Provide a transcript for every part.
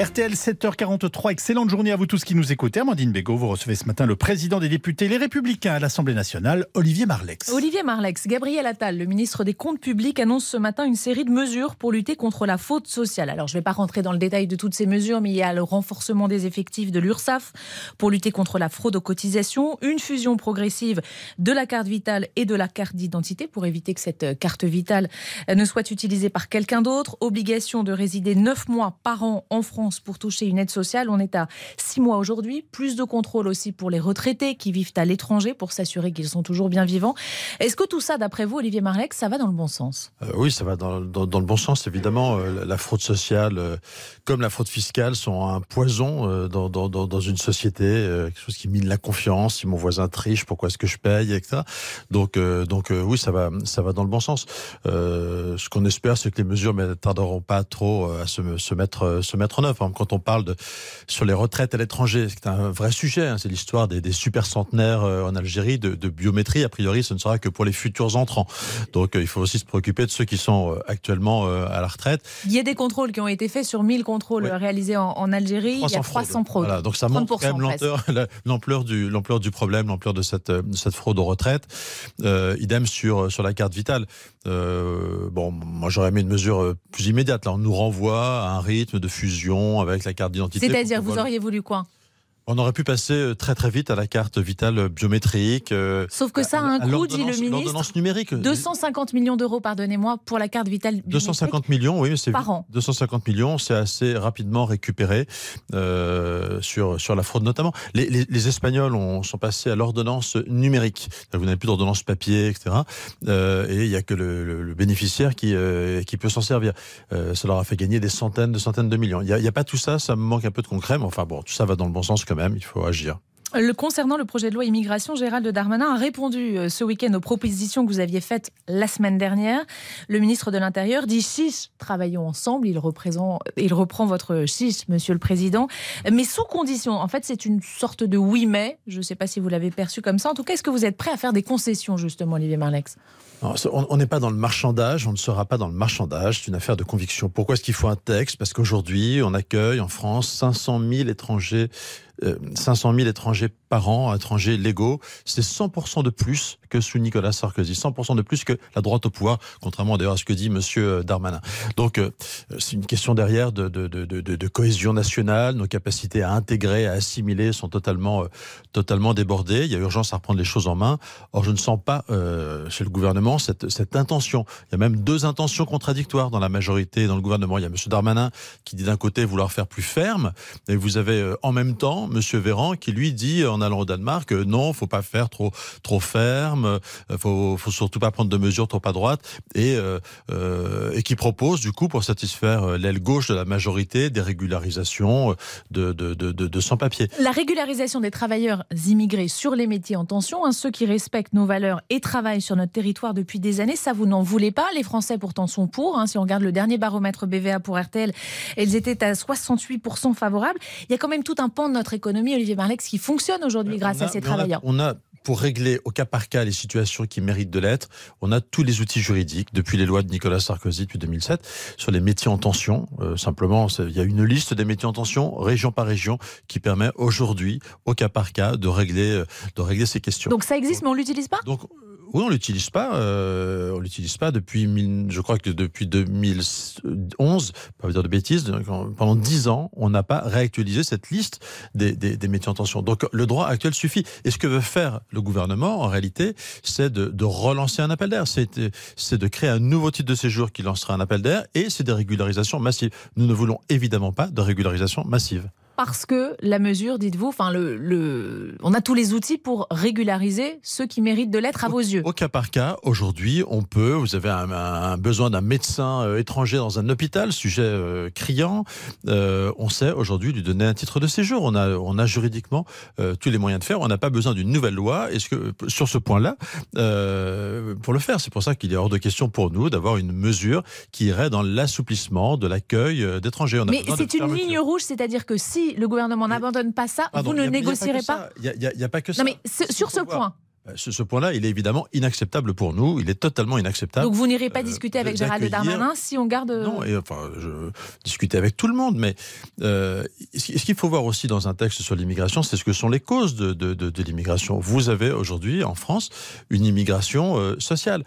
RTL 7h43, excellente journée à vous tous qui nous écoutez. Amandine Bégaud, vous recevez ce matin le président des députés Les Républicains à l'Assemblée nationale, Olivier Marlex. Olivier Marlex, Gabriel Attal, le ministre des Comptes publics, annonce ce matin une série de mesures pour lutter contre la faute sociale. Alors je ne vais pas rentrer dans le détail de toutes ces mesures, mais il y a le renforcement des effectifs de l'URSSAF pour lutter contre la fraude aux cotisations, une fusion progressive de la carte vitale et de la carte d'identité pour éviter que cette carte vitale ne soit utilisée par quelqu'un d'autre, obligation de résider 9 mois par an en France pour toucher une aide sociale. On est à six mois aujourd'hui. Plus de contrôle aussi pour les retraités qui vivent à l'étranger pour s'assurer qu'ils sont toujours bien vivants. Est-ce que tout ça, d'après vous, Olivier Marlex, ça va dans le bon sens? Euh, Oui, ça va dans, le bon sens. Évidemment, euh, la fraude sociale, euh, comme la fraude fiscale, sont un poison dans, une société, quelque chose qui mine la confiance. Si mon voisin triche, pourquoi est-ce que je paye, etc. Donc, donc oui, ça va, ça va dans le bon sens. ce qu'on espère, c'est que les mesures ne tarderont pas trop à se mettre en œuvre quand on parle de, sur les retraites à l'étranger, c'est un vrai sujet. Hein. c'est l'histoire des, des, super centenaires euh, en Algérie de, de, biométrie. A priori, ce ne sera que pour les futurs entrants. Donc, euh, il faut aussi se préoccuper de ceux qui sont euh, actuellement à la retraite. Il y a des contrôles qui ont été faits sur 1000 contrôles réalisés en, Algérie. Il y a 300 fraudes. Voilà, donc ça montre quand même l'ampleur du, l'ampleur du problème, l'ampleur de cette, cette fraude aux retraites. Euh, idem sur, sur la carte vitale. Euh, bon, moi j'aurais aimé une mesure plus immédiate. Là, on nous renvoie à un rythme de fusion avec la carte d'identité. C'est-à-dire, vous auriez voulu quoi? On aurait pu passer euh, très très vite à la carte vitale biométrique. Euh, Sauf que ça a un coût, dit le ministre. Numérique. 250 millions d'euros, pardonnez-moi, pour la carte vitale biométrique. 250 millions, oui, c'est par an. 250 millions, c'est assez rapidement récupéré euh, sur sur la fraude notamment. Les, les, les Espagnols ont, sont passés à l'ordonnance numérique. Vous n'avez plus d'ordonnance papier, etc. Euh, et il n'y a que le, le, bénéficiaire qui euh, qui peut s'en servir. Euh, ça leur a fait gagner des centaines de centaines de millions. Il n'y a, a, pas tout ça, ça me manque un peu de concret, mais enfin bon, tout ça va dans le bon sens quand même il faut agir. Le, concernant le projet de loi immigration, Gérald Darmanin a répondu euh, ce week-end aux propositions que vous aviez faites la semaine dernière. Le ministre de l'Intérieur dit chiche, travaillons ensemble. Il, représente, il reprend votre chiche, monsieur le Président, mais sous condition. En fait, c'est une sorte de oui mais. Je ne sais pas si vous l'avez perçu comme ça. En tout cas, est-ce que vous êtes prêt à faire des concessions, justement, Olivier Marlex? On n'est pas dans le marchandage, on ne sera pas dans le marchandage, c'est une affaire de conviction. Pourquoi est-ce qu'il faut un texte? Parce qu'aujourd'hui, on accueille en France 500 000 étrangers 500 000 étrangers par an, étrangers légaux. C'est 100% de plus que sous Nicolas Sarkozy, 100% de plus que la droite au pouvoir, contrairement d'ailleurs à ce que dit Monsieur euh, Darmanin. Donc euh, c'est une question derrière de, de, de, cohésion nationale. Nos capacités à intégrer, à assimiler sont totalement, euh, totalement débordées. Il y a urgence à reprendre les choses en main. Or, je ne sens pas chez le gouvernement cette, cette intention. Il y a même deux intentions contradictoires dans la majorité dans le gouvernement. Il y a Monsieur Darmanin qui dit d'un côté vouloir faire plus ferme, et vous avez en même temps Monsieur Véran qui lui dit allant au Danemark non, faut pas faire trop trop ferme, euh, faut faut surtout pas prendre de mesures trop à droite et euh, euh, qui propose du coup pour satisfaire l'aile gauche de la majorité des régularisations de sans-papiers. La régularisation des travailleurs immigrés sur les métiers en tension, hein, ceux qui respectent nos valeurs et travaillent sur notre territoire depuis des années, ça vous n'en voulez pas. Les Français pourtant sont pour. Hein. si on regarde le dernier baromètre BVA pour RTL, elles étaient à 68% favorables. Il y a quand même tout un pan de notre économie, Olivier Marlex, qui fonctionne euh, grâce à ces travailleurs. On a, pour régler au cas par cas les situations qui méritent de l'être, on a tous les outils juridiques, depuis les lois de Nicolas Sarkozy depuis 2007, sur les métiers en tension. Euh, simplement, il y a une liste des métiers en tension, région par région, qui permet aujourd'hui, au cas par cas, de régler, euh, de régler ces questions. Donc ça existe, mais on l'utilise pas? Donc, oui, on l'utilise pas. Euh, on l'utilise pas depuis, je crois que depuis 2011, pas dire de bêtises, pendant dix ans, on n'a pas réactualisé cette liste des, des, des, métiers en tension. Donc le droit actuel suffit. Et ce que veut faire le gouvernement, en réalité, c'est de, de, relancer un appel d'air. C'est de créer un nouveau titre de séjour qui lancera un appel d'air et c'est des régularisations massives. Nous ne voulons évidemment pas de régularisation massive parce que la mesure, dites-vous, enfin le, le, on a tous les outils pour régulariser ceux qui méritent de l'être à vos yeux. Au cas par cas, aujourd'hui, on peut. Vous avez un, besoin d'un médecin euh, étranger dans un hôpital, sujet euh, criant. Euh, on sait aujourd'hui lui donner un titre de séjour. On a, on a juridiquement tous les moyens de faire. On n'a pas besoin d'une nouvelle loi. Est-ce que sur ce point-là, pour le faire, c'est pour ça qu'il est hors de question pour nous d'avoir une mesure qui irait dans l'assouplissement de l'accueil d'étrangers. Mais c'est une ligne rouge, c'est-à-dire que si le gouvernement n'abandonne pas ça, vous ne négocierez pas Il n'y a, pas que ça. Non, mais sur ce point, Euh, ce, point-là, il est évidemment inacceptable pour nous. Il est totalement inacceptable. Donc vous n'irez pas euh, discuter avec Gérald Darmanin si on garde. Non, et enfin, je discuter avec tout le monde, mais euh, ce qu'il faut voir aussi dans un texte sur l'immigration, c'est ce que sont les causes de, de, de, l'immigration. Vous avez aujourd'hui en France une immigration sociale.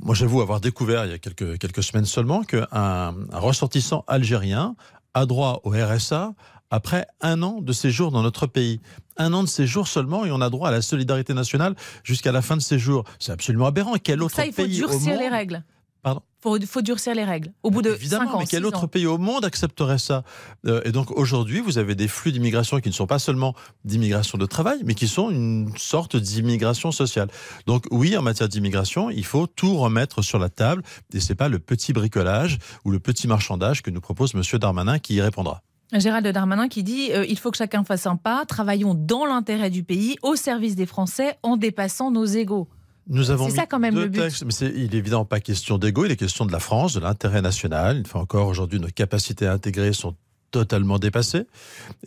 moi, j'avoue avoir découvert il y a quelques, quelques semaines seulement qu'un un ressortissant algérien a droit au RSA après un an de séjour dans notre pays. Un an de séjour seulement et on a droit à la solidarité nationale jusqu'à la fin de séjour. C'est absolument aberrant. Quel autre ça, il faut durcir les règles. Pardon il faut, durcir les règles. Au bout de Évidemment, ans, mais quel autre pays au monde accepterait ça euh, Et donc aujourd'hui, vous avez des flux d'immigration qui ne sont pas seulement d'immigration de travail, mais qui sont une sorte d'immigration sociale. Donc oui, en matière d'immigration, il faut tout remettre sur la table, et c'est pas le petit bricolage ou le petit marchandage que nous propose Monsieur Darmanin qui y répondra. Gérald Darmanin qui dit euh, il faut que chacun fasse un pas, travaillons dans l'intérêt du pays, au service des Français, en dépassant nos égaux. Nous avons c'est ça quand même le but. Textes, mais il n'est évidemment pas question d'ego, il est question de la France, de l'intérêt national. Une fois encore, aujourd'hui, nos capacités à intégrer sont totalement dépassé.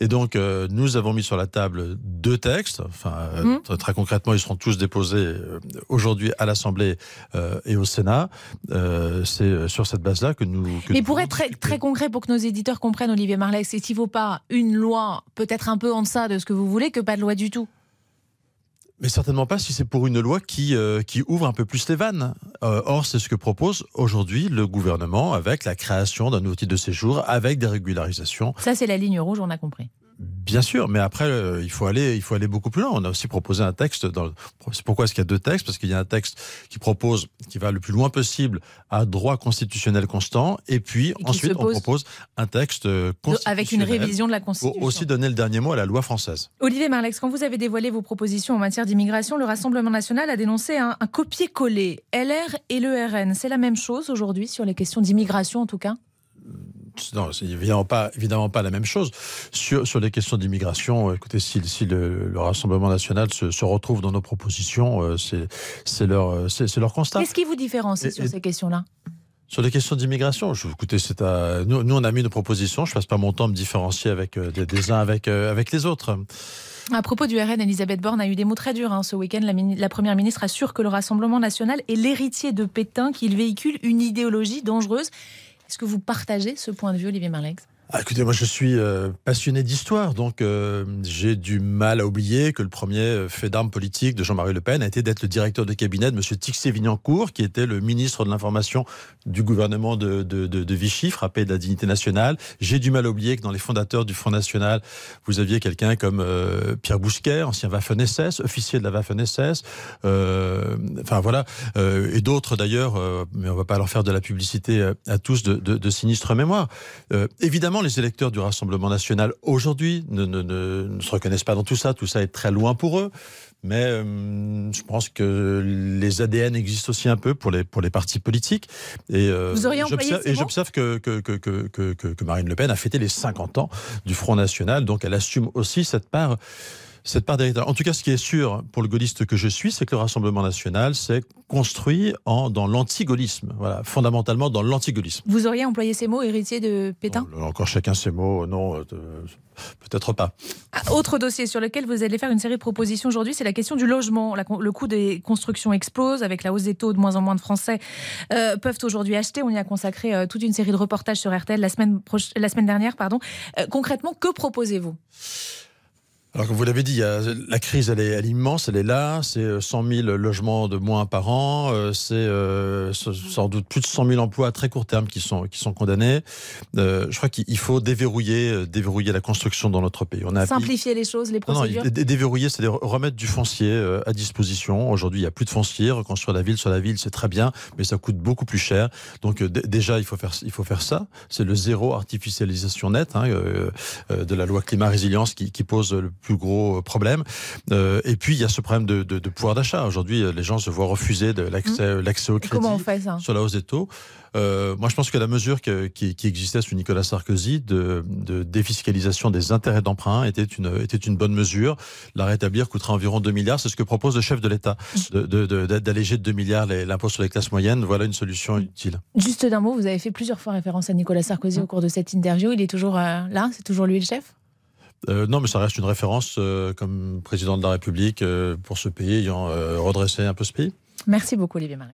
Et donc, euh, nous avons mis sur la table deux textes. Enfin, euh, mmh. très concrètement, ils seront tous déposés euh, aujourd'hui à l'Assemblée et au Sénat. c'est sur cette base-là que nous. Que Mais pour être très, très, concret, pour que nos éditeurs comprennent, Olivier Marleix, est-ce qu'il ne vaut pas une loi peut-être un peu en deçà de ce que vous voulez que pas de loi du tout mais certainement pas si c'est pour une loi qui, euh, qui ouvre un peu plus les vannes. Euh, or, c'est ce que propose aujourd'hui le gouvernement avec la création d'un titre de séjour, avec des régularisations. Ça, c'est la ligne rouge, on a compris. Bien sûr, mais après, euh, il, faut aller, il faut aller beaucoup plus loin. On a aussi proposé un texte. Dans... Pourquoi est-ce qu'il y a deux textes? Parce qu'il y a un texte qui propose, qui va le plus loin possible à droit constitutionnel constant, et puis ensuite on propose un texte constitutionnel. Avec une révision de la Constitution. Pour aussi donner le dernier mot à la loi française. Olivier Marlex, quand vous avez dévoilé vos propositions en matière d'immigration, le Rassemblement national a dénoncé un, un copier-coller. LR et le RN, c'est la même chose aujourd'hui sur les questions d'immigration en tout cas? Non, c'est évidemment pas, évidemment pas la même chose. Sur, sur les questions d'immigration, euh, écoutez, si, si le, Rassemblement national se, se, retrouve dans nos propositions, euh, c'est leur, euh, c'est leur constat. Qu'est-ce qui vous différencie sur ces questions-là? Sur les questions d'immigration, écoutez, c'est à nous, nous, on a mis nos propositions. Je passe pas mon temps à me différencier avec des, uns avec avec les autres. À propos du RN, Elisabeth Borne a eu des mots très durs hein, ce week-end. La, la, première ministre assure que le Rassemblement national est l'héritier de Pétain, qu'il véhicule une idéologie dangereuse est-ce que vous partagez ce point de vue, Olivier Marlex ah, écoutez, moi je suis euh, passionné d'histoire, donc euh, j'ai du mal à oublier que le premier euh, fait d'armes politique de Jean-Marie Le Pen a été d'être le directeur de cabinet de M. Tixé-Vignancourt, qui était le ministre de l'Information du gouvernement de, de, Vichy, frappé de la dignité nationale. J'ai du mal à oublier que dans les fondateurs du Front National, vous aviez quelqu'un comme Pierre Bousquet, ancien Waffen-SS, officier de la Waffen-SS, enfin voilà, et d'autres d'ailleurs, mais on va pas leur faire de la publicité à tous de sinistre mémoire. évidemment, les électeurs du Rassemblement national aujourd'hui ne, ne, se reconnaissent pas dans tout ça? Tout ça est très loin pour eux. Mais euh, je pense que les ADN existent aussi un peu pour les, pour les partis politiques. Et, euh, j'observe que que, que, que, que, Marine Le Pen a fêté les 50 ans du Front National. Donc elle assume aussi cette part cette part d'héritage. En tout cas, ce qui est sûr pour le gaulliste que je suis, c'est que le Rassemblement national s'est construit en, dans l'antigaullisme, voilà, fondamentalement dans l'antigaullisme. Vous auriez employé ces mots, héritier de Pétain oh, Encore chacun ses mots, non, euh, peut-être pas. Ah, autre dossier sur lequel vous allez faire une série de propositions aujourd'hui, c'est la question du logement. le coût des constructions explose avec la hausse des taux. De moins en moins de Français euh, peuvent aujourd'hui acheter. On y a consacré euh, toute une série de reportages sur RTL la semaine, la semaine dernière. Pardon. concrètement, que proposez-vous? Alors, comme vous l'avez dit, la crise, elle est, immense, elle est là. C'est 100 euh, 000 logements de moins par an. Euh, c'est euh, sans doute plus de 100 000 emplois à très court terme qui sont, qui sont condamnés. je crois qu'il faut déverrouiller, déverrouiller la construction dans notre pays. On a Simplifier les choses, les procédures non, Déverrouiller, c'est remettre du foncier à disposition. Aujourd'hui, il n'y a plus de foncier. Reconstruire la ville sur la ville, c'est très bien, mais ça coûte beaucoup plus cher. Donc, déjà, il faut faire, il faut faire ça. C'est le zéro artificialisation nette hein, de la loi climat résilience qui, qui pose le plus gros problème. Euh, et puis il y a ce problème de, de, de pouvoir d'achat. Aujourd'hui, les gens se voient refuser l'accès mmh. l'accès au crédit Comment on fait ça? sur la hausse des taux. Euh, moi, je pense que la mesure qui, qui, existait sous Nicolas Sarkozy de, de défiscalisation des intérêts d'emprunt était une, était une bonne mesure. La rétablir coûtera environ 2 milliards. C'est ce que propose le chef de l'État, d'alléger de, 2 milliards l'impôt sur les classes moyennes. Voilà une solution utile. Juste d'un mot, vous avez fait plusieurs fois référence à Nicolas Sarkozy au cours de cette interview. Il est toujours euh, là? C'est toujours lui le chef? Euh, non, mais ça reste une référence euh, comme président de la République euh, pour ce pays ayant redressé un peu ce pays. Merci beaucoup, Olivier Marais.